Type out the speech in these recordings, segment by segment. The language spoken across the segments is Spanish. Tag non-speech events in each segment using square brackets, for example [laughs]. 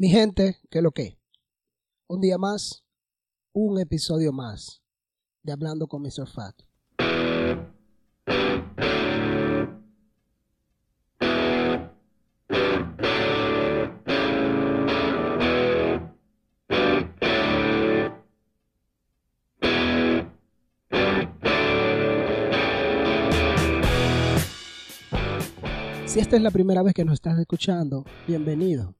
Mi gente, ¿qué es lo que? Un día más, un episodio más de Hablando con Mr. Fat. Si esta es la primera vez que nos estás escuchando, bienvenido.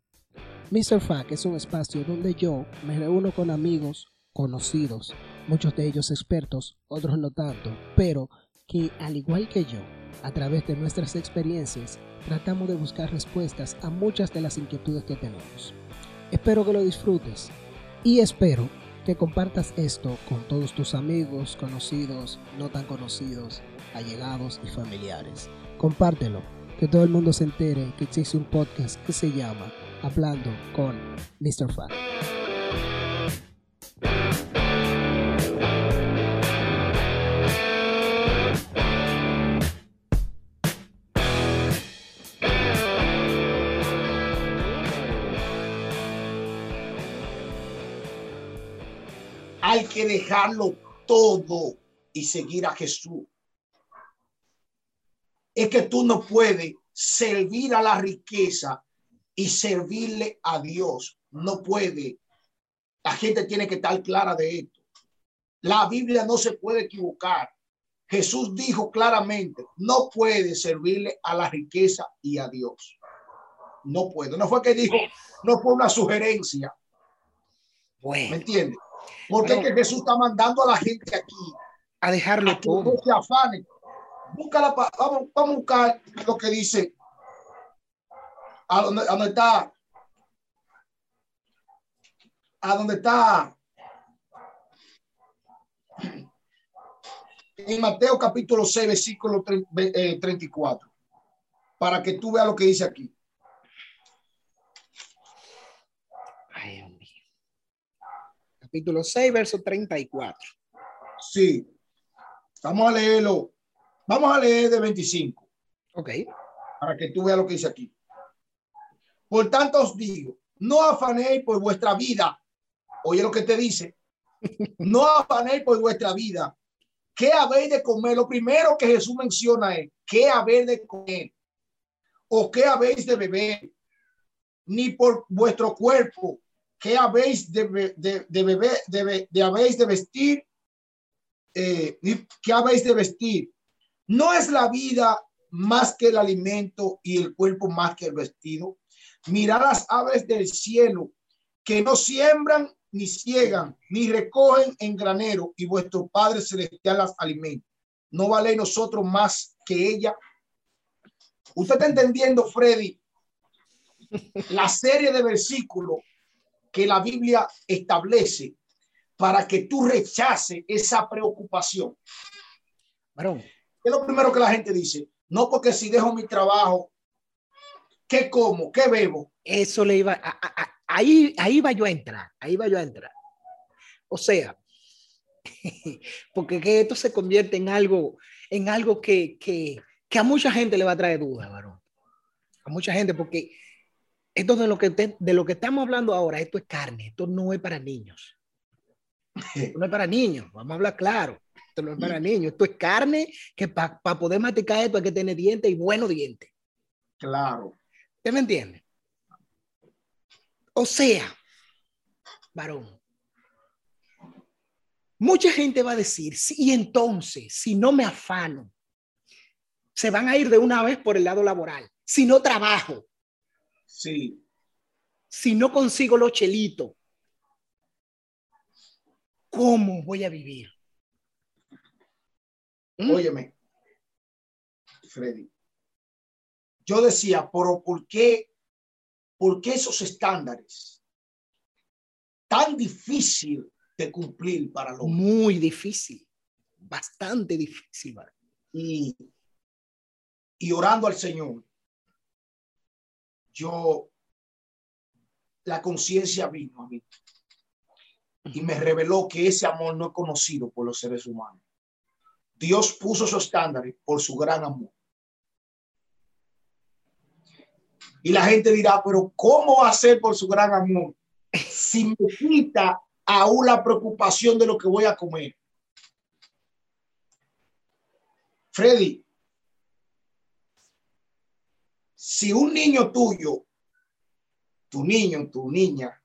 Mr. Fact es un espacio donde yo me reúno con amigos conocidos, muchos de ellos expertos, otros no tanto, pero que al igual que yo, a través de nuestras experiencias, tratamos de buscar respuestas a muchas de las inquietudes que tenemos. Espero que lo disfrutes y espero que compartas esto con todos tus amigos, conocidos, no tan conocidos, allegados y familiares. Compártelo, que todo el mundo se entere que existe un podcast que se llama Hablando con Mr. Fat. Hay que dejarlo todo y seguir a Jesús. Es que tú no puedes servir a la riqueza y servirle a Dios. No puede. La gente tiene que estar clara de esto. La Biblia no se puede equivocar. Jesús dijo claramente, no puede servirle a la riqueza y a Dios. No puede. No fue que dijo, no fue una sugerencia. Bueno, ¿Me entiendes? Porque es que Jesús está mandando a la gente aquí a dejarlo a todo. no se afanen. Busca la vamos, vamos a buscar lo que dice a donde, a donde está a donde está en Mateo capítulo 6 versículo tre- ve- eh, 34 para que tú veas lo que dice aquí Ay, Dios mío. Capítulo 6, verso 34. sí vamos a leerlo vamos a leer de 25 Ok. para que tú veas lo que dice aquí. Por tanto os digo, no afanéis por vuestra vida. Oye lo que te dice. No afanéis por vuestra vida. ¿Qué habéis de comer? Lo primero que Jesús menciona es, ¿qué habéis de comer? ¿O qué habéis de beber? Ni por vuestro cuerpo, ¿qué habéis de, de, de beber? De, de habéis de vestir? Eh, ¿Qué habéis de vestir? No es la vida más que el alimento y el cuerpo más que el vestido. Mirad las aves del cielo que no siembran ni ciegan ni recogen en granero y vuestro Padre celestial las alimenta. ¿No vale nosotros más que ella? Usted está entendiendo, Freddy, la serie de versículos que la Biblia establece para que tú rechaces esa preocupación. ¿Qué es lo primero que la gente dice? No, porque si dejo mi trabajo, ¿qué como? ¿Qué bebo? eso le iba. a- a- a- ahí, ahí va yo a entrar. Ahí va yo a entrar. O sea, [laughs] porque que esto se convierte en algo, en algo que, que, que a mucha gente le va a traer dudas, varón. A mucha gente, porque esto de lo que te- de lo que estamos hablando ahora, esto es carne, esto no es para niños. Esto [laughs] no es para niños, vamos a hablar claro. Esto no es para niños, esto es carne que para poder masticar esto hay que tener dientes y buenos dientes. Claro. ¿Usted me entiende? O sea, varón, mucha gente va a decir, sí, y entonces, si no me afano, se van a ir de una vez por el lado laboral. Si no trabajo, Sí. si no consigo los chelitos, ¿cómo voy a vivir? ¿Mm? Óyeme, Freddy. Yo decía, pero ¿por qué, por qué esos estándares tan difícil de cumplir para los Muy difícil, bastante difícil. y, y orando al Señor, yo, la conciencia vino a mí y me reveló que ese amor no es conocido por los seres humanos. Dios puso esos estándares por su gran amor. Y la gente dirá, pero ¿cómo va a ser por su gran amor si me quita aún la preocupación de lo que voy a comer? Freddy, si un niño tuyo, tu niño, tu niña,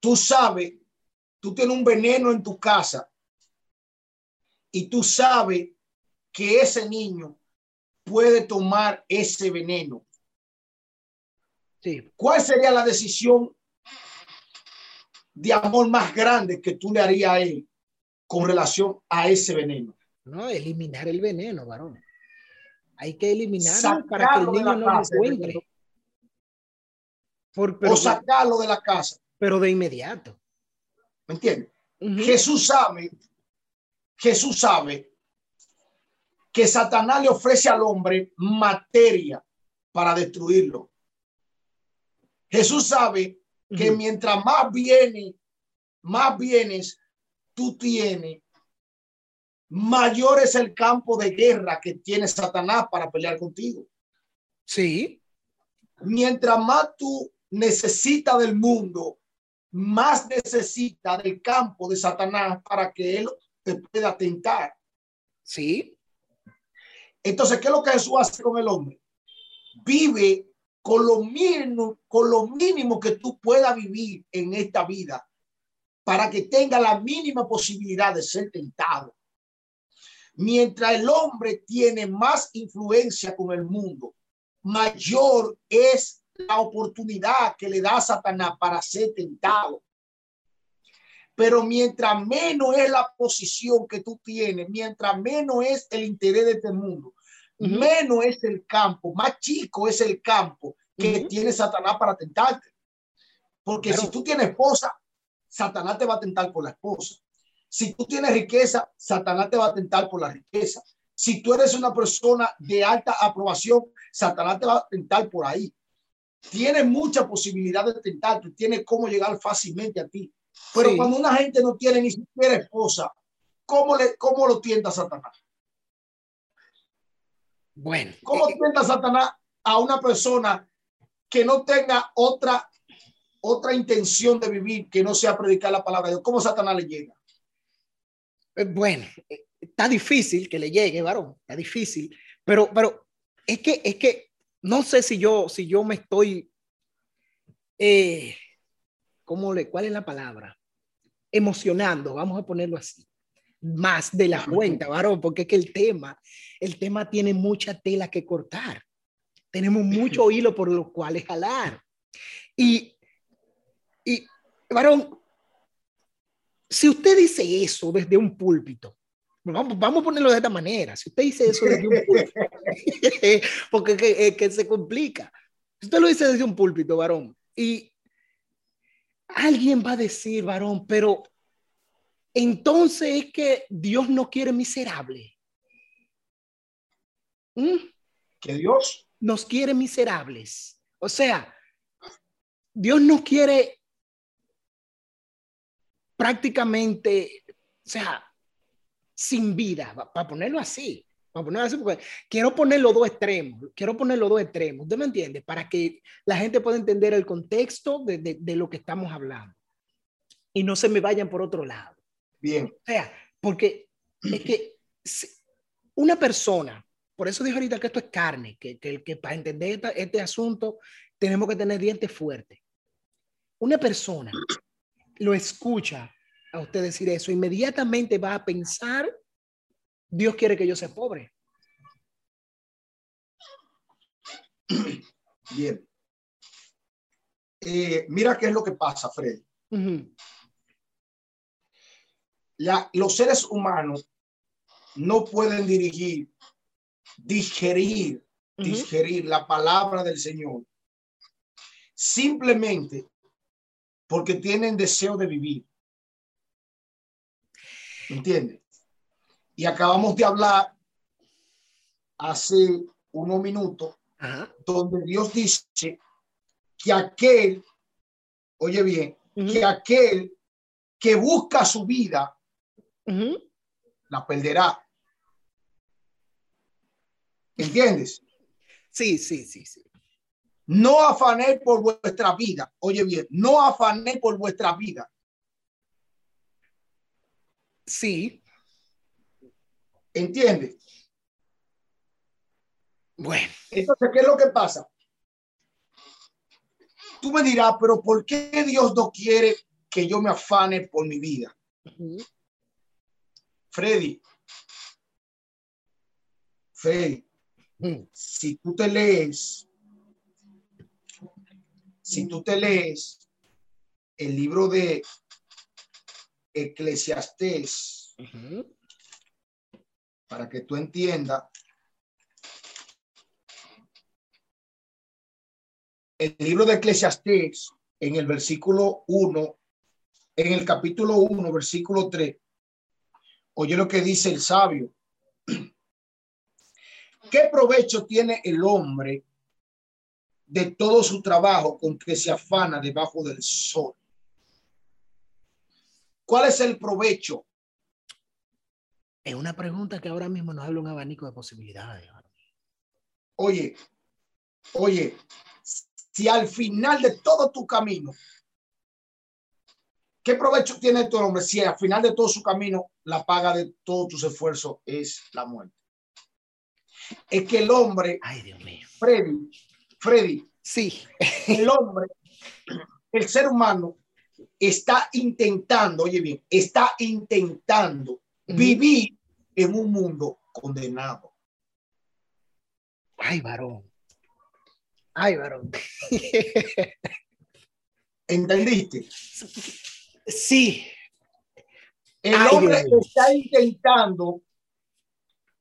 tú sabes, tú tienes un veneno en tu casa y tú sabes que ese niño puede tomar ese veneno. Sí. ¿Cuál sería la decisión de amor más grande que tú le harías a él con relación a ese veneno? No, eliminar el veneno, varón. Hay que eliminarlo para que el niño no lo encuentre. Por, pero, o sacarlo de la casa. Pero de inmediato. ¿Me entiendes? Jesús sabe, Jesús sabe que Satanás le ofrece al hombre materia para destruirlo. Jesús sabe que mientras más viene, más bienes tú tienes, mayor es el campo de guerra que tiene Satanás para pelear contigo. Sí. Mientras más tú necesitas del mundo, más necesita del campo de Satanás para que él te pueda tentar. Sí. Entonces, ¿qué es lo que Jesús hace con el hombre? Vive con lo mínimo, con lo mínimo que tú puedas vivir en esta vida para que tenga la mínima posibilidad de ser tentado. Mientras el hombre tiene más influencia con el mundo, mayor es la oportunidad que le da Satanás para ser tentado. Pero mientras menos es la posición que tú tienes, mientras menos es el interés de este mundo, menos es el campo, más chico es el campo que tiene Satanás para tentarte. Porque si tú tienes esposa, Satanás te va a tentar por la esposa. Si tú tienes riqueza, Satanás te va a tentar por la riqueza. Si tú eres una persona de alta aprobación, Satanás te va a tentar por ahí. Tiene mucha posibilidad de tentarte, tiene cómo llegar fácilmente a ti. Pero cuando una gente no tiene ni siquiera esposa, ¿cómo, le, cómo lo tienta Satanás? Bueno. ¿Cómo eh, tienta Satanás a una persona que no tenga otra, otra intención de vivir que no sea predicar la palabra de Dios? ¿Cómo Satanás le llega? Eh, bueno, eh, está difícil que le llegue, varón, está difícil, pero, pero es que, es que no sé si yo, si yo me estoy eh, ¿cómo le, ¿cuál es la palabra? Emocionando, vamos a ponerlo así. Más de la cuenta, varón, porque es que el tema, el tema tiene mucha tela que cortar. Tenemos mucho hilo por los cuales jalar. Y, y, varón, si usted dice eso desde un púlpito, vamos, vamos a ponerlo de esta manera, si usted dice eso desde un [laughs] púlpito, [laughs] porque que, que se complica. Si usted lo dice desde un púlpito, varón, y Alguien va a decir, varón, pero entonces es que Dios no quiere miserable. ¿Mm? Que Dios nos quiere miserables. O sea, Dios nos quiere prácticamente, o sea, sin vida, para ponerlo así quiero poner los dos extremos, quiero poner los dos extremos, ¿usted me entiende? Para que la gente pueda entender el contexto de, de, lo que estamos hablando y no se me vayan por otro lado. Bien. O sea, porque es que una persona, por eso dijo ahorita que esto es carne, que, que, que para entender este asunto tenemos que tener dientes fuertes. Una persona lo escucha a usted decir eso, inmediatamente va a pensar Dios quiere que yo sea pobre. Bien. Eh, mira qué es lo que pasa, Fred. los seres humanos no pueden dirigir, digerir, digerir la palabra del Señor simplemente porque tienen deseo de vivir. ¿Entiendes? Y acabamos de hablar hace unos minutos donde Dios dice que aquel, oye bien, que aquel que busca su vida, la perderá. ¿Entiendes? Sí, sí, sí, sí. No afanéis por vuestra vida. Oye bien, no afanéis por vuestra vida. Sí. ¿Entiendes? Bueno. Entonces, ¿qué es lo que pasa? Tú me dirás, pero ¿por qué Dios no quiere que yo me afane por mi vida? Freddy, Freddy, si tú te lees, si tú te lees el libro de Eclesiastés, para que tú entiendas, el libro de Eclesiastés, en el versículo 1, en el capítulo 1, versículo 3, oye lo que dice el sabio. ¿Qué provecho tiene el hombre de todo su trabajo con que se afana debajo del sol? ¿Cuál es el provecho? Es una pregunta que ahora mismo nos habla un abanico de posibilidades. Oye, oye, si al final de todo tu camino, ¿qué provecho tiene tu hombre si al final de todo su camino la paga de todos tus esfuerzos es la muerte? Es que el hombre, ay Dios mío, Freddy, Freddy, sí, el hombre, el ser humano está intentando, oye bien, está intentando vivir en un mundo condenado. Ay, varón. Ay, varón. ¿Entendiste? [laughs] Sí. El hombre está intentando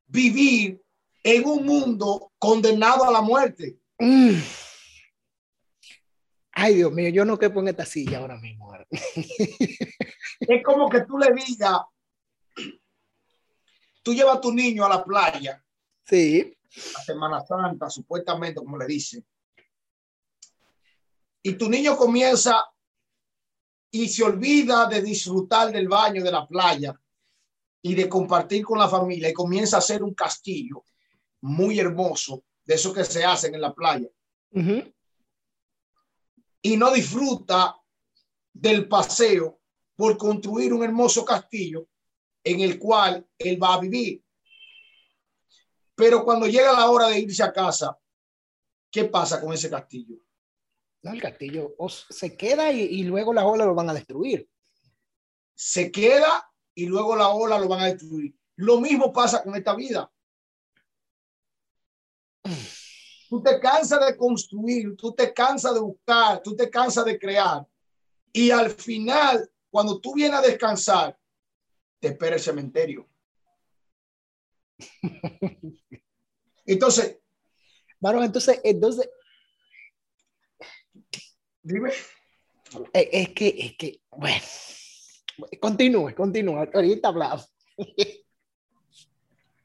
vivir en un mundo condenado a la muerte. Mm. Ay, Dios mío, yo no quepo en esta silla ahora mismo. [laughs] es como que tú le digas, tú llevas a tu niño a la playa. Sí. La Semana Santa, supuestamente, como le dicen. Y tu niño comienza y se olvida de disfrutar del baño de la playa y de compartir con la familia y comienza a hacer un castillo muy hermoso de eso que se hacen en la playa. Y no disfruta del paseo por construir un hermoso castillo en el cual él va a vivir. Pero cuando llega la hora de irse a casa, ¿qué pasa con ese castillo? No, el castillo se queda y, y luego las olas lo van a destruir. Se queda y luego la ola lo van a destruir. Lo mismo pasa con esta vida. [sighs] Tú te cansas de construir, tú te cansas de buscar, tú te cansas de crear. Y al final, cuando tú vienes a descansar, te espera el cementerio. [laughs] Entonces, bueno, entonces, entonces, dime. Es que, es que, bueno, continúe, continúe, ahorita hablamos. [laughs]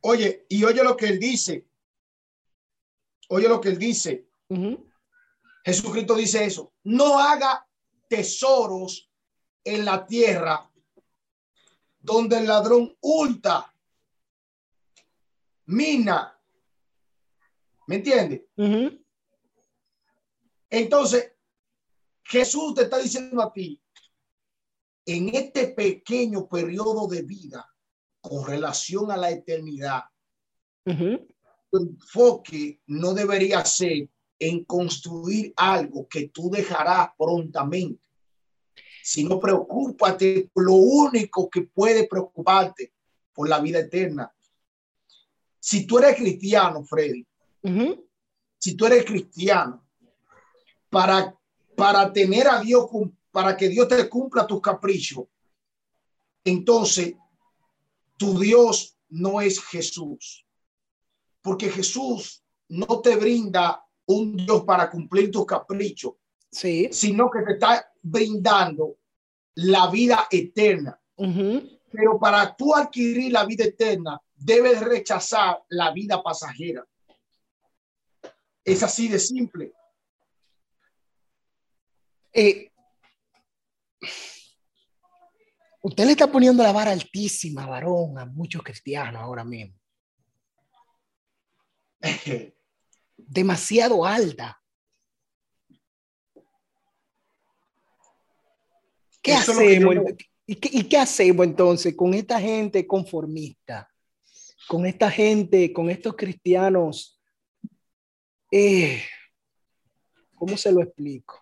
Oye, y oye lo que él dice. Oye lo que él dice. Jesucristo dice eso. No haga tesoros en la tierra donde el ladrón hurta, mina. ¿Me entiende? Entonces, Jesús te está diciendo a ti, en este pequeño periodo de vida con relación a la eternidad, tu enfoque no debería ser en construir algo que tú dejarás prontamente, sino preocúpate por lo único que puede preocuparte por la vida eterna. Si tú eres cristiano, Freddy, si tú eres cristiano, para, para tener a Dios, para que Dios te cumpla tus caprichos, entonces tu Dios no es Jesús, porque Jesús no te brinda un Dios para cumplir tus caprichos, sí. sino que te está brindando la vida eterna. Pero para tú adquirir la vida eterna, debes rechazar la vida pasajera. Es así de simple. Eh, usted le está poniendo la vara altísima, varón, a muchos cristianos ahora mismo. [laughs] demasiado alta. ¿Qué hacemos? ¿Y, qué, hacemos entonces con esta gente conformista? Con esta gente, con estos cristianos, eh, ¿cómo se lo explico?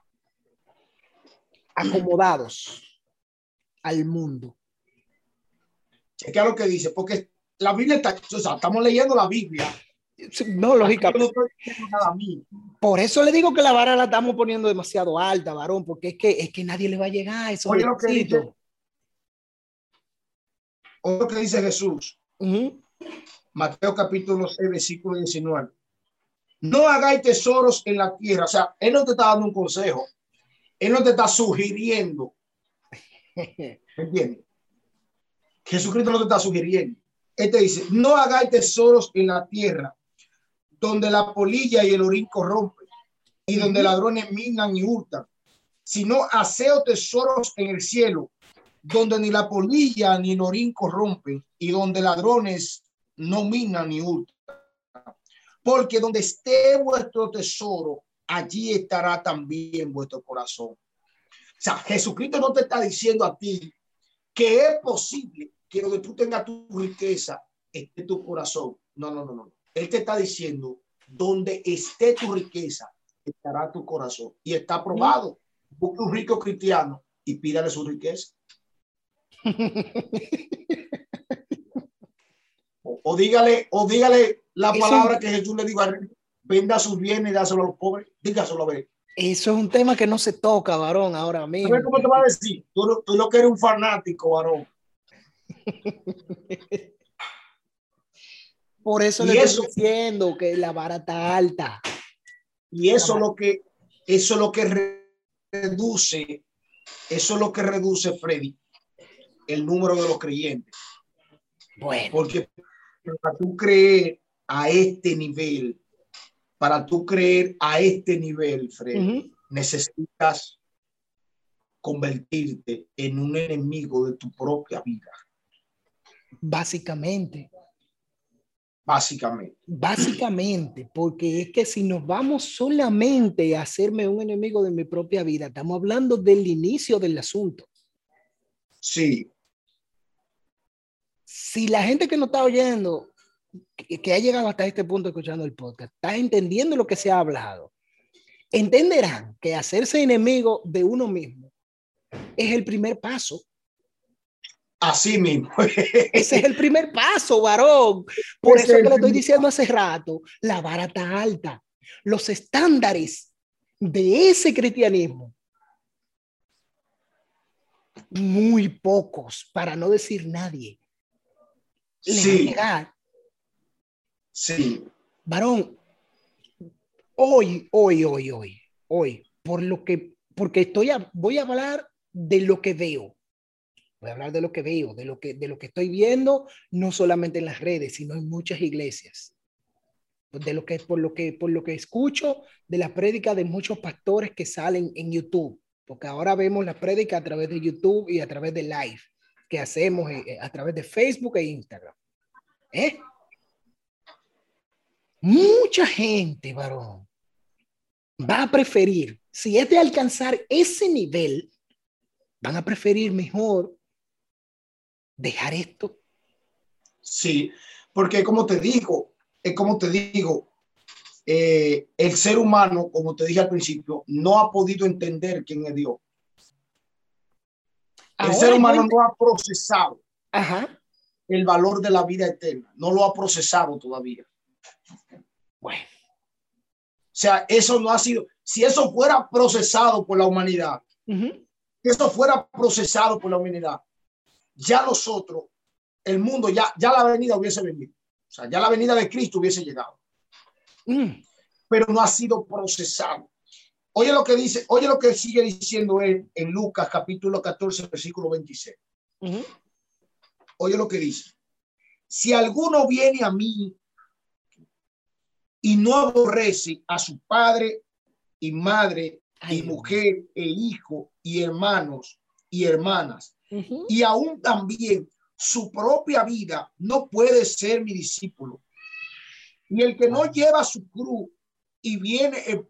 Acomodados al mundo. Chequea lo que dice, porque la Biblia está, o sea, estamos leyendo la Biblia no, lógica. Por eso le digo que la vara la estamos poniendo demasiado alta, varón, porque es que, es que nadie le va a llegar a eso. Oye, lo que dice, lo que dice Jesús. Mateo capítulo 6, versículo 19. No hagáis tesoros en la tierra. O sea, Él no te está dando un consejo. Él no te está sugiriendo. [laughs] ¿Entiendes? Jesucristo no te está sugiriendo. Él te dice, no hagáis tesoros en la tierra donde la polilla y el orín corrompen y donde ladrones minan y hurtan, sino aseo tesoros en el cielo, donde ni la polilla ni el orín corrompen y donde ladrones no minan ni hurtan. Porque donde esté vuestro tesoro, allí estará también vuestro corazón. O sea, Jesucristo no te está diciendo a ti que es posible que donde tú tengas tu riqueza esté tu corazón. No, no, no, no. Él te está diciendo, donde esté tu riqueza, estará tu corazón. Y está probado. Busque un rico cristiano y pídale su riqueza. [laughs] o, dígale, o dígale la palabra que Jesús le dijo a venda sus bienes y dáselo a los pobres. Dígaselo a ver. Eso es un tema que no se toca, varón, ahora mismo. ¿Cómo te va a decir? Tú, tú lo que eres un fanático, varón. [laughs] Por eso le estoy diciendo que la vara está alta. Y eso lo que eso lo que reduce, eso es lo que reduce, Freddy, el número de los creyentes. Bueno. Porque para tú creer a este nivel, para tú creer a este nivel, Freddy, necesitas convertirte en un enemigo de tu propia vida. Básicamente. Básicamente. Básicamente, porque es que si nos vamos solamente a hacerme un enemigo de mi propia vida, estamos hablando del inicio del asunto. Sí. Si la gente que nos está oyendo, que, ha llegado hasta este punto escuchando el podcast, está entendiendo lo que se ha hablado, entenderán que hacerse enemigo de uno mismo es el primer paso Así mismo. [laughs] Ese es el primer paso, varón. Por eso que le estoy diciendo hace rato, la vara está alta. Los estándares de ese cristianismo, muy pocos, para no decir nadie. sí. Sí. Varón, hoy, hoy, hoy, hoy, hoy, por lo que, porque estoy, voy a hablar de lo que veo Voy a hablar de lo que veo, de lo que, de lo que estoy viendo, no solamente en las redes, sino en muchas iglesias. De lo que, por, lo que, por lo que escucho de la prédica de muchos pastores que salen en YouTube, porque ahora vemos la prédica a través de YouTube y a través de live que hacemos eh, eh, a través de Facebook e Instagram. ¿Eh? Mucha gente, varón, va a preferir, si es de alcanzar ese nivel, van a preferir mejor dejar esto? Sí, porque como te digo, es como te digo, eh, el ser humano, como te dije al principio, no ha podido entender quién es Dios. El ser humano no ha procesado el valor de la vida eterna, no lo ha procesado todavía. Bueno, o sea, eso no ha sido, si eso fuera procesado por la humanidad, si eso fuera procesado por la humanidad, ya nosotros, el mundo, ya, ya la venida hubiese venido. O sea, ya la venida de Cristo hubiese llegado. Mm. Pero no ha sido procesado. Oye lo que dice, oye lo que sigue diciendo él en Lucas capítulo 14, versículo 26. Oye lo que dice. Si alguno viene a mí y no aborrece a su padre y madre y mujer e hijo y hermanos y hermanas. Y aún también su propia vida no puede ser mi discípulo. Y el que no lleva su cruz y viene el.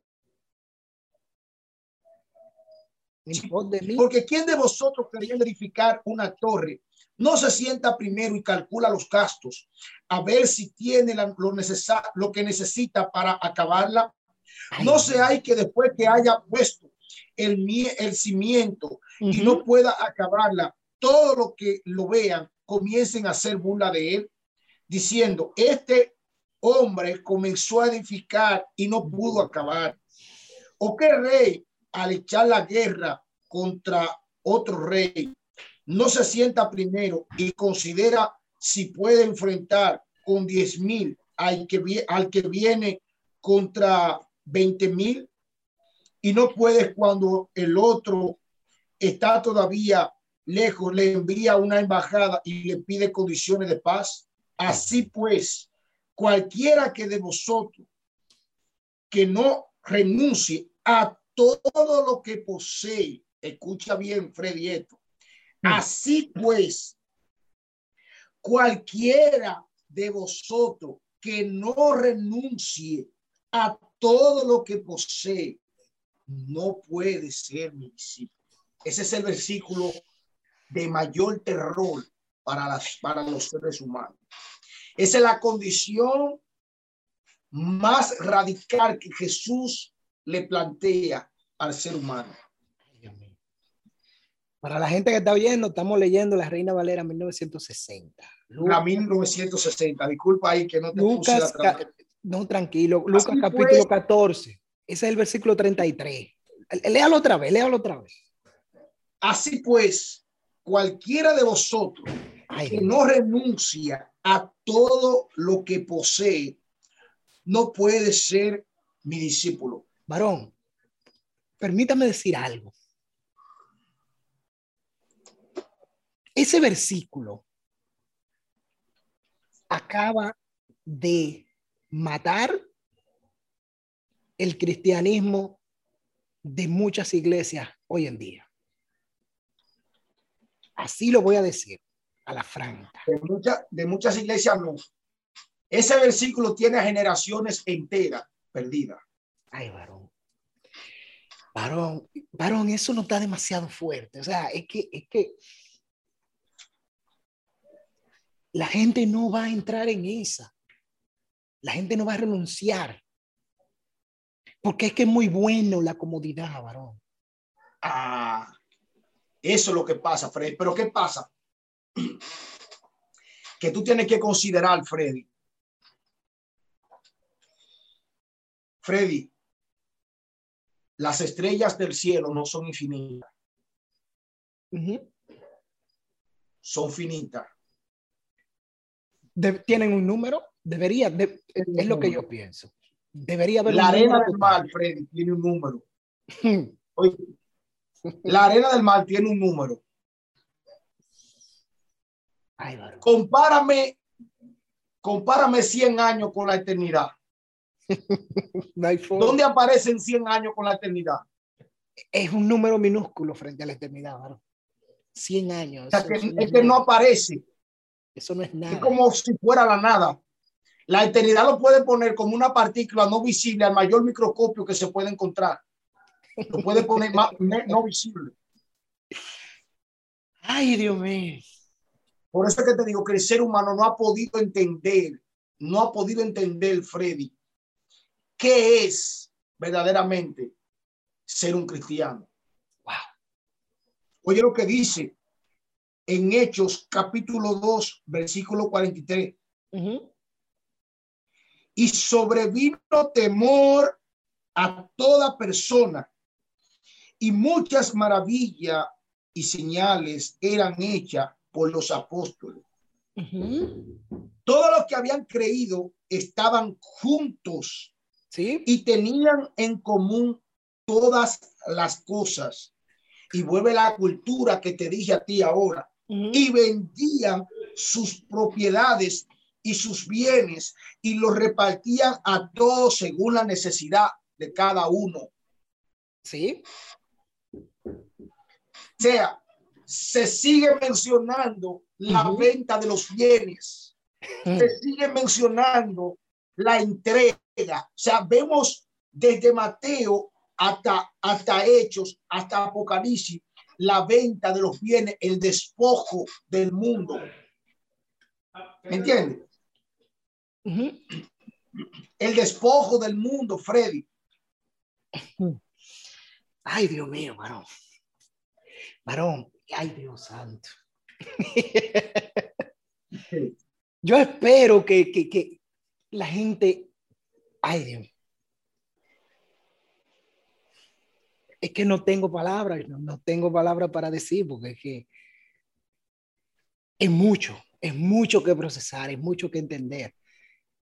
Porque ¿quién de vosotros queriendo edificar una torre no se sienta primero y calcula los gastos a ver si tiene lo, necesa- lo que necesita para acabarla? No se hay que después que haya puesto el, el cimiento y no pueda acabarla, todo lo que lo vean comiencen a hacer burla de él, diciendo, este hombre comenzó a edificar y no pudo acabar. ¿O qué rey al echar la guerra contra otro rey no se sienta primero y considera si puede enfrentar con diez mil al que, al que viene contra veinte mil y no puede cuando el otro está todavía lejos, le envía una embajada y le pide condiciones de paz. Así pues, cualquiera que de vosotros que no renuncie a todo lo que posee, escucha bien, Freddy. Así pues, cualquiera de vosotros que no renuncie a todo lo que posee, no puede ser mi discípulo. Ese es el versículo de mayor terror para, las, para los seres humanos. Esa es la condición más radical que Jesús le plantea al ser humano. Para la gente que está oyendo, estamos leyendo La Reina Valera 1960. La 1960, disculpa ahí que no te puse Lucas, la trama. ca- no, tranquilo, Lucas Así capítulo pues. 14. Ese es el versículo 33. Léalo otra vez, léalo otra vez. Así pues, cualquiera de vosotros Ay, que Dios. no renuncia a todo lo que posee, no puede ser mi discípulo. varón, permítame decir algo. Ese versículo acaba de matar el cristianismo de muchas iglesias hoy en día. Así lo voy a decir a la franca. De, mucha- de muchas iglesias no. Ese versículo tiene a generaciones enteras perdidas. Ay, varón. Varón, varón, eso no está demasiado fuerte. O sea, es que, es que la gente no va a entrar en esa. La gente no va a renunciar. Porque es que es muy bueno la comodidad, varón. Ah, eso es lo que pasa, Freddy. Pero ¿qué pasa? [clears throat] Que tú tienes que considerar, Freddy. Freddy, las estrellas del cielo no son infinitas, son finitas. De- ¿Tienen un número? Debería, de- es, lo que yo pienso. Debería haber La arena del mar, Freddy, tiene un número. [laughs] Oye, la arena del mar tiene un número. Ay. Compárame, compárame 100 años con la eternidad. [laughs] No. ¿Dónde aparecen 100 años con la eternidad? Es un número minúsculo frente a la eternidad, varón. 100 años. O sea, que, no es que no nada. aparece. Eso no es nada. Es como si fuera la nada. La eternidad lo puede poner como una partícula no visible al mayor microscopio que se puede encontrar. Lo puede poner más, no visible. Ay, Dios mío. Por eso es que te digo que el ser humano no ha podido entender, no ha podido entender, Freddy, qué es verdaderamente ser un cristiano. Wow. Oye lo que dice en Hechos capítulo 2, versículo 43. Ujú. y sobrevino temor a toda persona y muchas maravillas y señales eran hechas por los apóstoles. Todos los que habían creído estaban juntos Sí. y tenían en común todas las cosas. Y vuelve la cultura que te dije a ti ahora. Y vendían sus propiedades y sus bienes y los repartían a todos según la necesidad de cada uno. Sí. O sea, se sigue mencionando la venta de los bienes, se sigue mencionando la entrega. O sea, vemos desde Mateo hasta, hasta Hechos, hasta Apocalipsis, la venta de los bienes, el despojo del mundo. ¿Me entiendes? El despojo del mundo, Freddy. Ay, Dios mío, varón. Varón, ay, Dios santo. Yo espero que, que, que la gente, ay, Dios. Es que no tengo palabras, no, no tengo palabras para decir, porque es que es mucho, es mucho que procesar, es mucho que entender.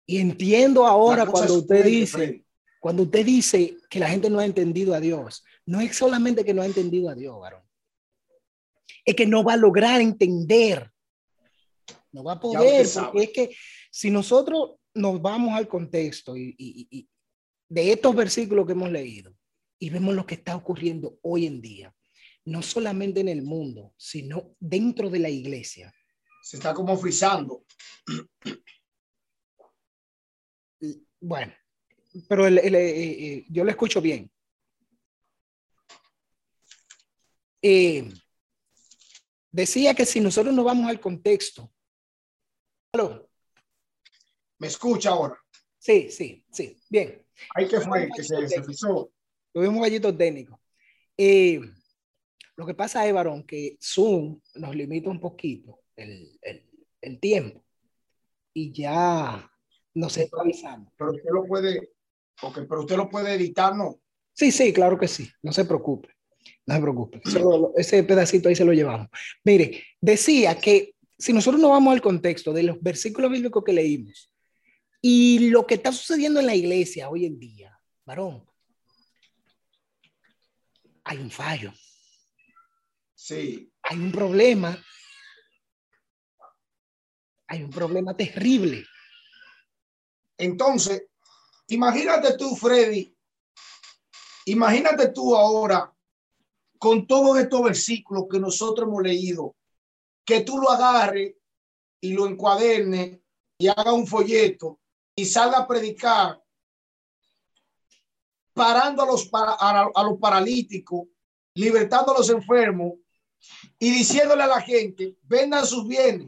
Y entiendo ahora cuando usted dice, cuando usted dice que la gente no ha entendido a Dios, no es solamente que no ha entendido a Dios, varón. Es que no va a lograr entender. No va a poder, porque es que si nosotros nos vamos al contexto y, y de estos versículos que hemos leído y vemos lo que está ocurriendo hoy en día, no solamente en el mundo, sino dentro de la iglesia, se está como frisando. Bueno, pero el, el, eh, eh, yo lo escucho bien. Eh, decía que si nosotros nos vamos al contexto. ¿Aló? ¿Me escucha ahora? Sí, sí, sí. Bien. Hay que fue que se, se frisó. Tuvimos un gallito técnico. Eh, lo que pasa es, varón, que Zoom nos limita un poquito el, el, el tiempo y ya nos está avisando. Pero usted lo puede, okay, pero usted lo puede editar, ¿no? Sí, sí, claro que sí, no se preocupe, no se preocupe, Solo ese pedacito ahí se lo llevamos. Mire, decía que si nosotros no vamos al contexto de los versículos bíblicos que leímos y lo que está sucediendo en la iglesia hoy en día, varón, hay un fallo. Sí. Hay un problema. Hay un problema terrible. Entonces, imagínate tú, Freddy, imagínate tú ahora con todos estos versículos que nosotros hemos leído, que tú lo agarres y lo encuadernes y haga un folleto y salga a predicar parando a los, a, a los paralíticos, libertando a los enfermos y diciéndole a la gente, vendan sus bienes,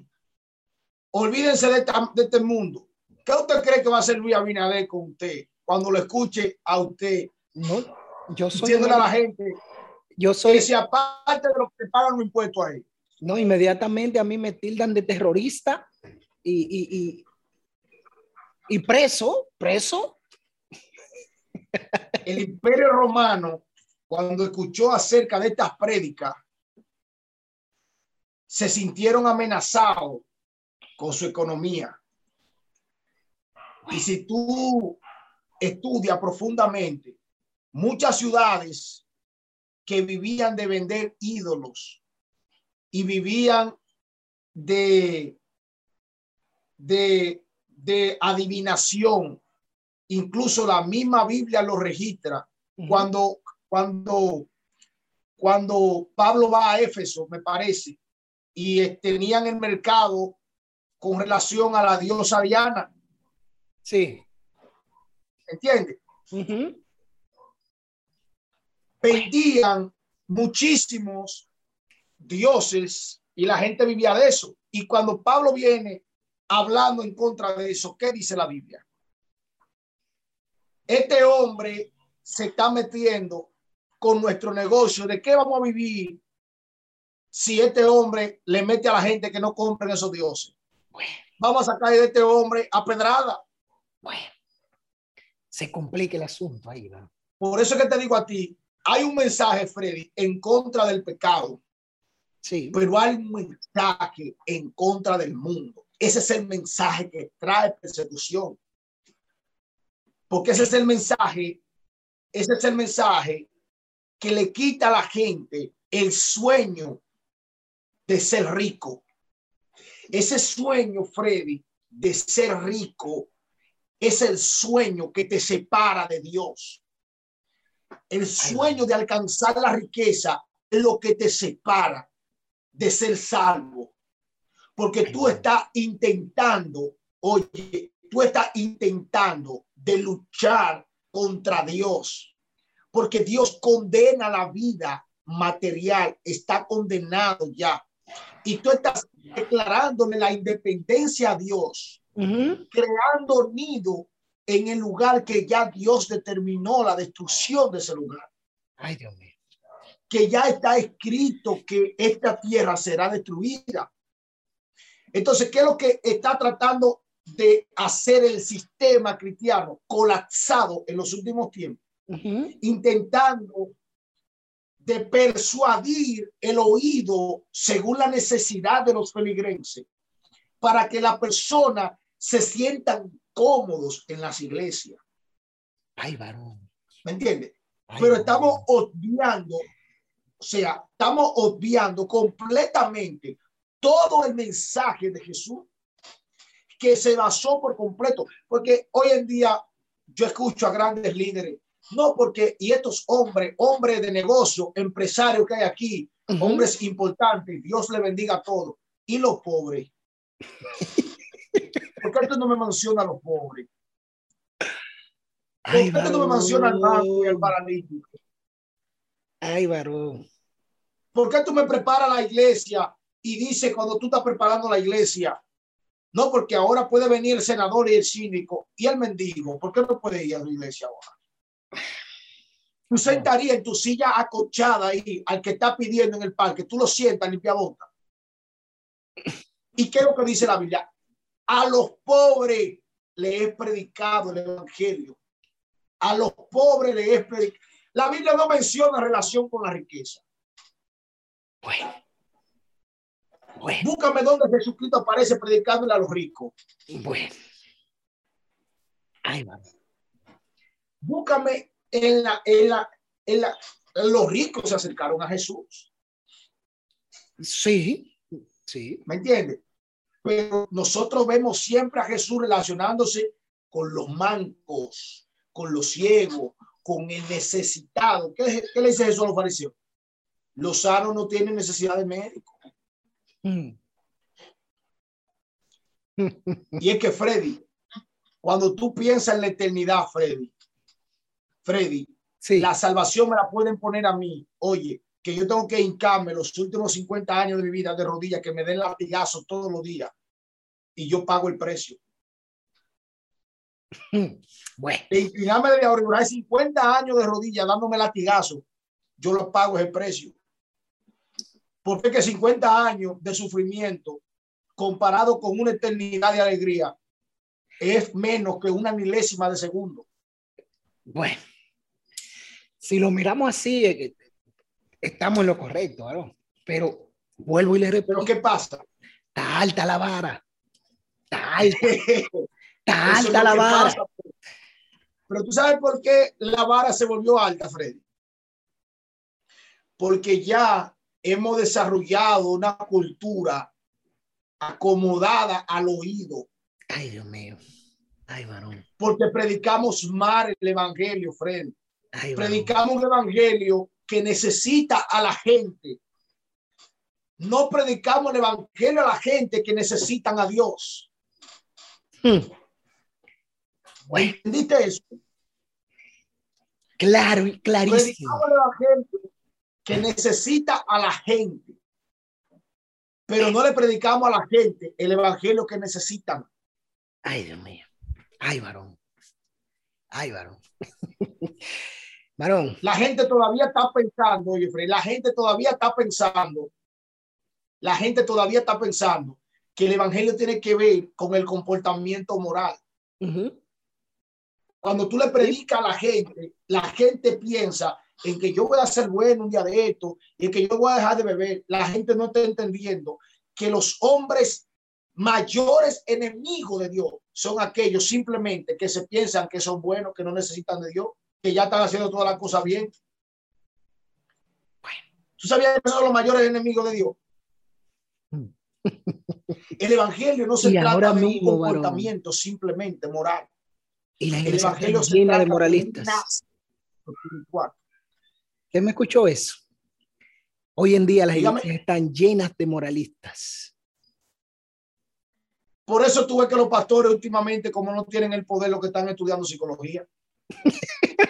olvídense de, esta, de este mundo. ¿Qué usted cree que va a hacer Luis Abinader con usted cuando lo escuche a usted? No, yo soy diciéndole a la gente yo soy que se aparte de lo que pagan los impuestos ahí. No, inmediatamente a mí me tildan de terrorista y, y, y, y preso, preso. El imperio romano, cuando escuchó acerca de estas prédicas, se sintieron amenazados con su economía. Y si tú estudias profundamente, muchas ciudades que vivían de vender ídolos y vivían de, de, de adivinación, incluso la misma Biblia lo registra. Cuando, cuando, cuando Pablo va a Éfeso, me parece, y tenían el mercado con relación a la diosa Diana. Sí. ¿Entiendes? Uh -huh. Vendían muchísimos dioses y la gente vivía de eso. Y cuando Pablo viene hablando en contra de eso, ¿qué dice la Biblia? Este hombre se está metiendo con nuestro negocio. ¿De qué vamos a vivir si este hombre le mete a la gente que no compren esos dioses? Bueno, Vamos a sacar de este hombre a pedrada. bueno. Se complica el asunto ahí, ¿no? Por eso es que te digo a ti, hay un mensaje, Freddy, en contra del pecado, Sí. pero hay un mensaje en contra del mundo. Ese es el mensaje que trae persecución. Porque ese es el mensaje, ese es el mensaje que le quita a la gente el sueño de ser rico. Ese sueño, Freddy, de ser rico, es el sueño que te separa de Dios. El sueño de alcanzar la riqueza es lo que te separa de ser salvo. Porque tú estás intentando, oye, tú estás intentando de luchar contra Dios, porque Dios condena la vida material, está condenado ya. Y tú estás declarándole la independencia a Dios, creando nido en el lugar que ya Dios determinó la destrucción de ese lugar. Ay, Dios mío. Que ya está escrito que esta tierra será destruida. Entonces, ¿qué es lo que está tratando de hacer el sistema cristiano colapsado en los últimos tiempos? Intentando de persuadir el oído según la necesidad de los feligrenses para que la persona se sientan cómodos en las iglesias. Ay, varón. ¿Me entiendes? Pero estamos obviando, o sea, estamos obviando completamente todo el mensaje de Jesús que se basó por completo, porque hoy en día yo escucho a grandes líderes, no porque, y estos hombres, hombres de negocio, empresarios que hay aquí, hombres importantes, Dios le bendiga a todos, y los pobres. [laughs] ¿Por qué tú no me mencionas a los pobres? ¿Por qué tú no me mencionas al banco y al paralítico? Ay, varón. ¿Por qué tú me preparas la iglesia y dice cuando tú estás preparando la iglesia? No, porque ahora puede venir el senador y el cínico y el mendigo. ¿Por qué no puede ir a la iglesia ahora? Tú sentarías en tu silla acochada ahí al que está pidiendo en el parque. Tú lo sientas limpia boca. ¿Y qué es lo que dice la Biblia? A los pobres le he predicado el evangelio. A los pobres le he predicado. La Biblia no menciona relación con la riqueza. Bueno. Bueno. Búscame donde Jesucristo aparece predicándole a los ricos. Bueno. Ay, Búscame en la, en la, en la, los ricos se acercaron a Jesús. Sí, sí. ¿Me entiendes? Pero nosotros vemos siempre a Jesús relacionándose con los mancos, con los ciegos, con el necesitado. ¿Qué, qué le dice Jesús a los fariseos? Los sanos no tienen necesidad de médico. Y es que Freddy, cuando tú piensas en la eternidad, Freddy, Freddy, sí. la salvación me la pueden poner a mí. Oye, que yo tengo que hincarme los últimos 50 años de mi vida de rodillas, que me den latigazos todos los días y yo pago el precio. [laughs] Bueno. De inclinarme de ahora 50 años de rodillas dándome latigazo, yo lo pago ese precio. Porque que 50 años de sufrimiento comparado con una eternidad de alegría es menos que una milésima de segundo. Bueno, si lo miramos así, estamos en lo correcto, ¿no? Pero vuelvo y le repito. ¿Pero qué pasa? Está alta la vara. Está alta. [laughs] Está alta la vara. Pero tú sabes por qué la vara se volvió alta, Freddy. Porque ya hemos desarrollado una cultura acomodada al oído. Ay, Dios mío. Ay, varón. Porque predicamos mal el evangelio, Freddy. predicamos un evangelio que necesita a la gente. No predicamos el evangelio a la gente que necesitan a Dios. Hmm. ¿Entendiste eso? Claro, clarísimo. Predicamos el evangelio que necesita a la gente. Pero no le predicamos a la gente el evangelio que necesitan. Ay, Dios mío. Ay, varón. Ay, varón. [laughs] varón. La gente todavía está pensando, Fred, la gente todavía está pensando, la gente todavía está pensando que el evangelio tiene que ver con el comportamiento moral. Cuando tú le predicas a la gente, la gente piensa en que yo voy a ser bueno un día de esto y en que yo voy a dejar de beber, la gente no está entendiendo que los hombres mayores enemigos de Dios son aquellos simplemente que se piensan que son buenos, que no necesitan de Dios, que ya están haciendo todas las cosas bien. Bueno, ¿tú sabías que son los mayores enemigos de Dios? [laughs] El evangelio no se trata de un comportamiento simplemente moral. Y la el evangelio se llena de moralistas. ¿Quién me escuchó eso? Hoy en día las iglesias están llenas de moralistas. Por eso tuve que los pastores últimamente, como no tienen el poder, lo que están estudiando psicología. [laughs]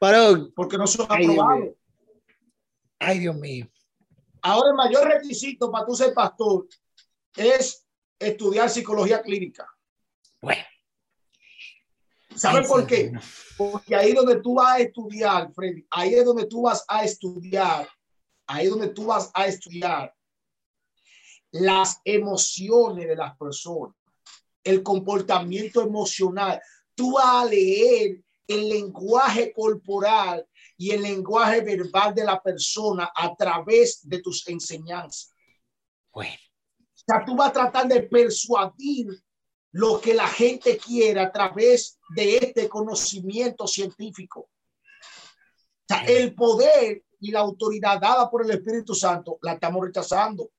Varón. Porque no son aprobados. Ay, Dios mío. Ahora el mayor requisito para tú ser pastor es estudiar psicología clínica. Bueno. ¿Sabes por qué? Porque ahí donde tú vas a estudiar, Freddy, ahí es donde tú vas a estudiar, ahí es donde tú vas a estudiar las emociones de las personas, el comportamiento emocional. Tú vas a leer el lenguaje corporal y el lenguaje verbal de la persona a través de tus enseñanzas. Bueno. O sea, tú vas a tratar de persuadir lo que la gente quiere a través de este conocimiento científico. O sea, el poder y la autoridad dada por el Espíritu Santo la estamos rechazando.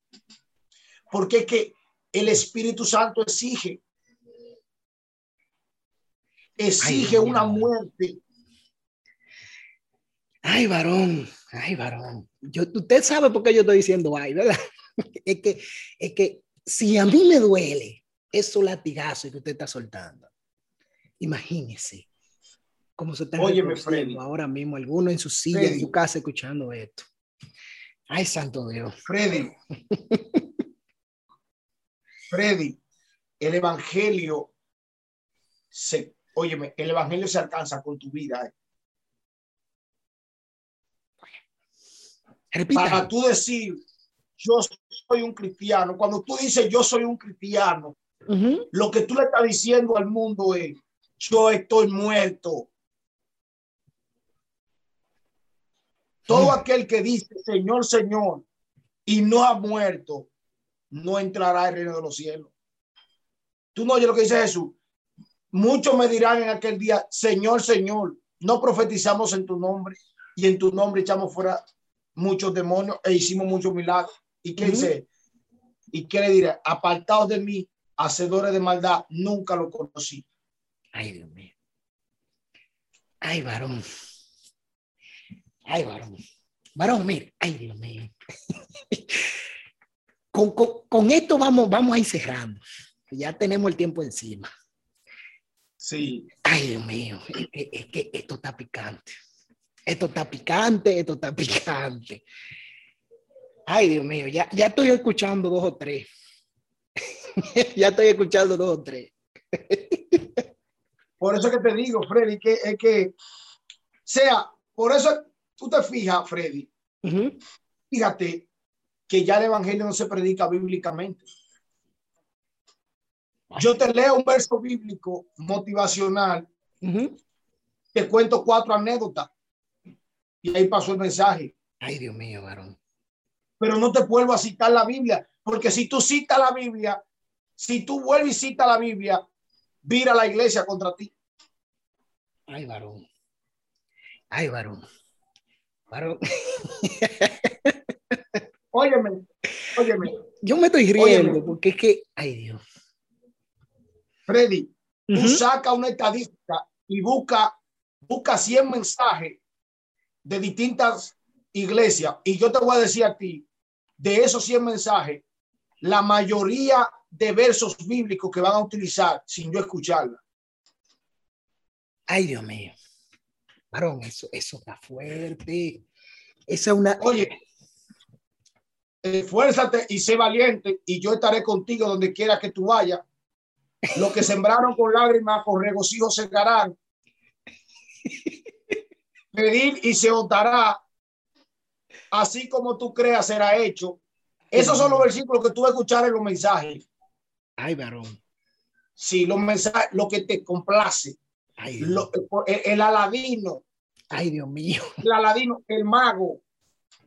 Porque es que el Espíritu Santo exige exige una muerte. Ay, varón, ay, varón. Yo, usted sabe por qué yo estoy diciendo ay, ¿verdad? [laughs] Es que, es que si a mí me duele esos latigazos que usted está soltando, imagínese cómo se está ahora mismo alguno en su silla, en su casa, escuchando esto. Ay, santo Dios. Freddy. Freddy, el Evangelio se Óyeme, el evangelio se alcanza con tu vida. Eh. Para tú decir, yo soy un cristiano, cuando tú dices yo soy un cristiano, lo que tú le estás diciendo al mundo es, yo estoy muerto. Todo aquel que dice, Señor, Señor, y no ha muerto, no entrará al reino de los cielos. Tú no oyes lo que dice Jesús. Muchos me dirán en aquel día, Señor, Señor, no profetizamos en tu nombre y en tu nombre echamos fuera muchos demonios e hicimos muchos milagros. ¿Y qué dice? ¿Y qué le diré? Apartados de mí, hacedores de maldad, nunca lo conocí. Ay, Dios mío. Ay, varón. Ay, varón. Varón, mira. Ay, Dios mío. [laughs] con, con, esto vamos, vamos a ir cerrando. Ya tenemos el tiempo encima. Sí. Ay, Dios mío, es, que esto está picante. Esto está picante, esto está [laughs] picante. Ay, Dios mío, ya, ya estoy escuchando dos o tres. [laughs] ya estoy escuchando dos o tres. [laughs] por eso que te digo, Freddy, que es que sea, por eso tú te fijas, Freddy, fíjate que ya el evangelio no se predica bíblicamente. Yo te leo un verso bíblico motivacional. Te cuento cuatro anécdotas. Y ahí pasó el mensaje. Ay, Dios mío, varón. Pero no te vuelvo a citar la Biblia, porque si tú citas la Biblia, si tú vuelves y citas la Biblia, vira la iglesia contra ti. Ay, varón. Ay, varón. Varón. [laughs] óyeme, óyeme. Yo me estoy riendo porque es que, ay Dios. Freddy, tú saca una estadística y busca, busca 100 mensajes de distintas iglesias. Y yo te voy a decir a ti, de esos 100 mensajes, la mayoría de versos bíblicos que van a utilizar sin yo escucharla. Ay, Dios mío. Varón, eso, eso está fuerte. Esa es una. Oye, esfuérzate y sé valiente, y yo estaré contigo donde quiera que tú vayas. Lo que sembraron con lágrimas, con regocijo secarán. Pedir y se otará. Así como tú creas será hecho. Esos son los versículos que tú vas a escuchar en los mensajes. Ay, varón. Sí, los mensajes, lo que te complace. Ay, el, aladino. Ay, Dios mío. El aladino, el mago,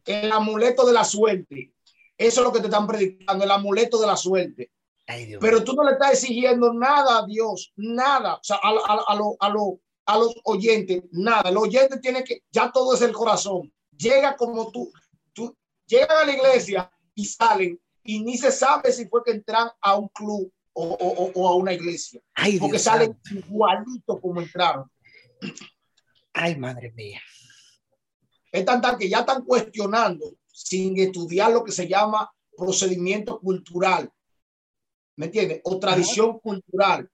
el amuleto de la suerte. Eso es lo que te están predicando, el amuleto de la suerte. Pero tú no le estás exigiendo nada a Dios, nada, o sea, a, a, a, a los oyentes, nada. El oyente tiene que, ya todo es el corazón. Llega como tú, tú llegan a la iglesia y salen y ni se sabe si fue que entran a un club o, o, o a una iglesia. porque salen igualito como entraron. Ay, madre mía. Es tan, tan que ya están cuestionando sin estudiar lo que se llama procedimiento cultural ¿me entiendes? O tradición cultural.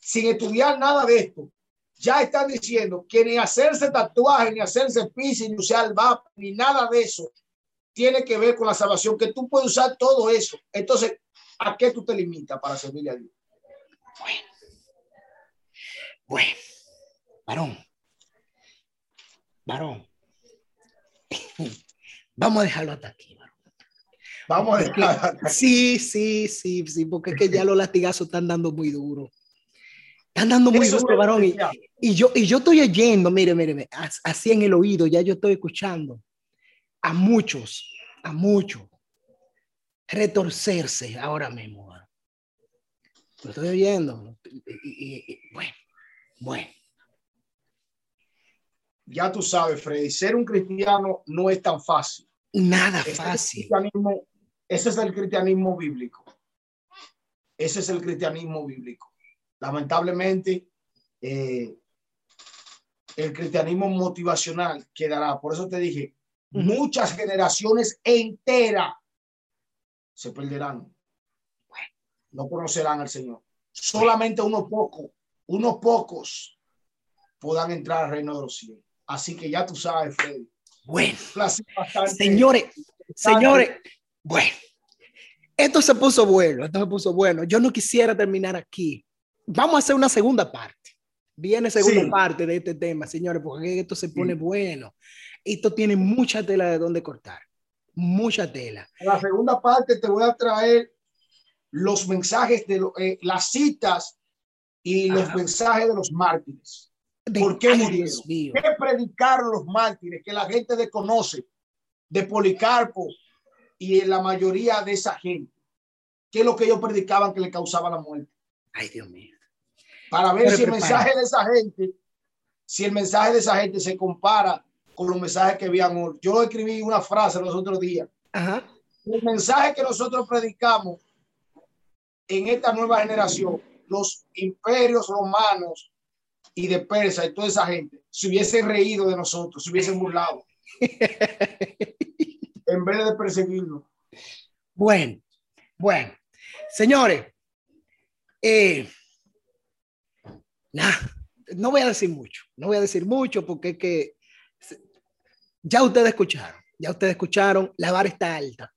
sin estudiar nada de esto, ya están diciendo que ni hacerse tatuaje, ni hacerse piercing, ni usar VAP, ni nada de eso tiene que ver con la salvación, que tú puedes usar todo eso. Entonces, ¿a qué tú te limitas para servirle a Dios? Bueno, bueno, varón, varón, [laughs] vamos a dejarlo hasta aquí, varón. Vamos a dejarlo Sí, sí, sí, sí, porque es que ya los latigazos están dando muy duro. Están dando muy duro, varón. Y, yo, y yo estoy oyendo, mire, mire, así en el oído, ya yo estoy escuchando a muchos, a muchos, retorcerse ahora mismo. Lo estoy oyendo. Y, bueno, bueno. Ya tú sabes, Freddy, ser un cristiano no es tan fácil. Nada fácil. ese es el cristianismo bíblico. Ese es el cristianismo bíblico. Lamentablemente, eh, el cristianismo motivacional quedará. Por eso te dije, muchas generaciones enteras se perderán. No conocerán al Señor. Solamente unos pocos, unos pocos podrán entrar al reino de los cielos. Así que ya tú sabes, Freddy. Bueno, señores, señores, bueno, esto se puso bueno, esto se puso bueno. Yo no quisiera terminar aquí. Vamos a hacer una segunda parte. Viene segunda parte de este tema, señores, porque esto se pone bueno. Esto tiene mucha tela de donde cortar. Mucha tela. En la segunda parte te voy a traer los mensajes de eh, las citas y los mensajes de los mártires. ¿Por qué murieron? ¿Qué predicaron los mártires que la gente desconoce de Policarpo y en la mayoría de esa gente? ¿Qué es lo que ellos predicaban que le causaba la muerte? Ay, Dios mío. Para ver si el mensaje de esa gente, si el mensaje de esa gente se compara con los mensajes que habían. Yo escribí una frase los otros días. El mensaje que nosotros predicamos en esta nueva generación, los imperios romanos y de Persa y toda esa gente se hubiesen reído de nosotros, se hubiesen burlado. [laughs] en vez de perseguirnos. Bueno, bueno, señores, eh, no voy a decir mucho, no voy a decir mucho porque es que ya ustedes escucharon, ya ustedes escucharon, la vara está alta.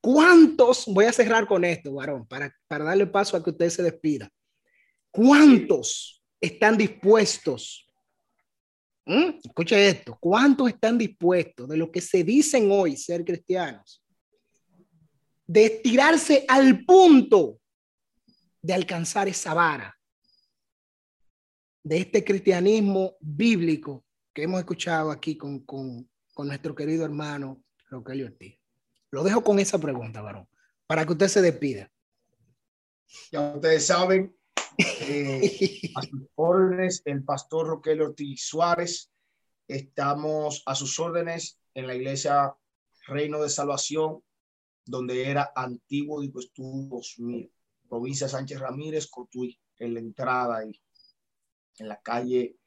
¿Cuántos, voy a cerrar con esto, varón, para, para darle paso a que usted se despida? ¿Cuántos están dispuestos? ¿Mm? Esto, ¿cuántos están dispuestos de lo que se dicen hoy ser cristianos? De estirarse al punto de alcanzar esa vara de este cristianismo bíblico que hemos escuchado aquí con, con, con nuestro querido hermano Rogelio Ortiz? Lo dejo con esa pregunta, varón, para que usted se despida. Ya ustedes saben, eh, [laughs] a sus órdenes, el pastor Rogelio Ortiz Suárez. Estamos a sus órdenes en la iglesia Reino de Salvación, donde era antiguo y pues 2000, provincia Sánchez Ramírez, Cotuí, en la entrada ahí, en la calle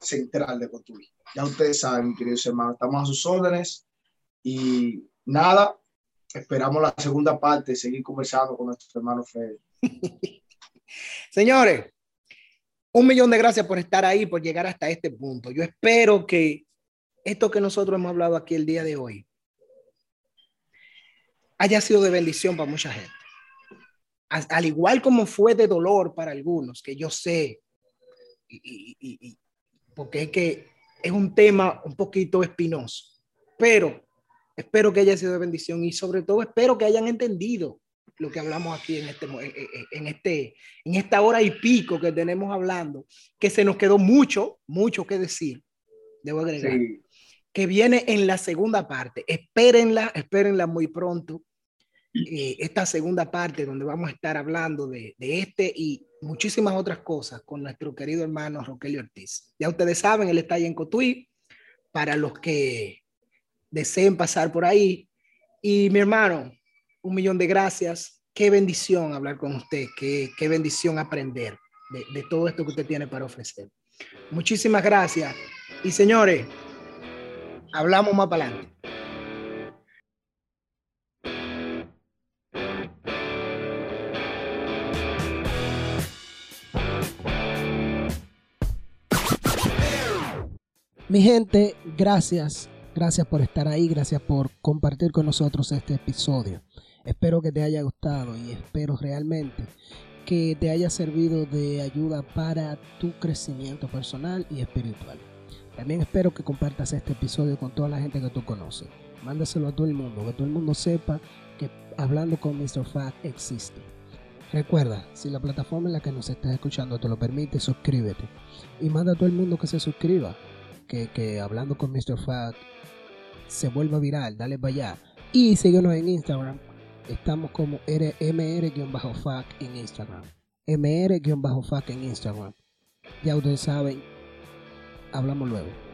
central de Cotuí. Ya ustedes saben, queridos hermanos, estamos a sus órdenes y nada, esperamos la segunda parte, seguir conversando con nuestro hermano Fede. [laughs] Señores, un millón de gracias por estar ahí, por llegar hasta este punto. Yo espero que esto que nosotros hemos hablado aquí el día de hoy haya sido de bendición para mucha gente. Al igual como fue de dolor para algunos, que yo sé, y, porque es que es un tema un poquito espinoso, pero espero que haya sido de bendición y sobre todo espero que hayan entendido lo que hablamos aquí en este, en este, en esta hora y pico que tenemos hablando, que se nos quedó mucho, mucho que decir, debo agregar, que viene en la segunda parte. Espérenla, espérenla muy pronto. Eh, esta segunda parte donde vamos a estar hablando de, de, este y muchísimas otras cosas con nuestro querido hermano Rogelio Ortiz. Ya ustedes saben, él está ahí en Cotuí. Para los que deseen pasar por ahí. Y mi hermano, un millón de gracias. Qué bendición hablar con usted, qué, qué bendición aprender de, de todo esto que usted tiene para ofrecer. Muchísimas gracias. Y señores, hablamos más para adelante. Mi gente, gracias. Gracias por estar ahí, gracias por compartir con nosotros este episodio. Espero que te haya gustado y espero realmente que te haya servido de ayuda para tu crecimiento personal y espiritual. También espero que compartas este episodio con toda la gente que tú conoces. Mándaselo a todo el mundo, que todo el mundo sepa que hablando con Mr. Fact existe. Recuerda, si la plataforma en la que nos estás escuchando te lo permite, suscríbete. Y manda a todo el mundo que se suscriba. Que, que hablando con Mr. Fact se vuelva viral. Dale para allá. Y síguenos en Instagram Estamos como mr-fac en Instagram. mr-fac en Instagram. Ya ustedes saben. Hablamos luego.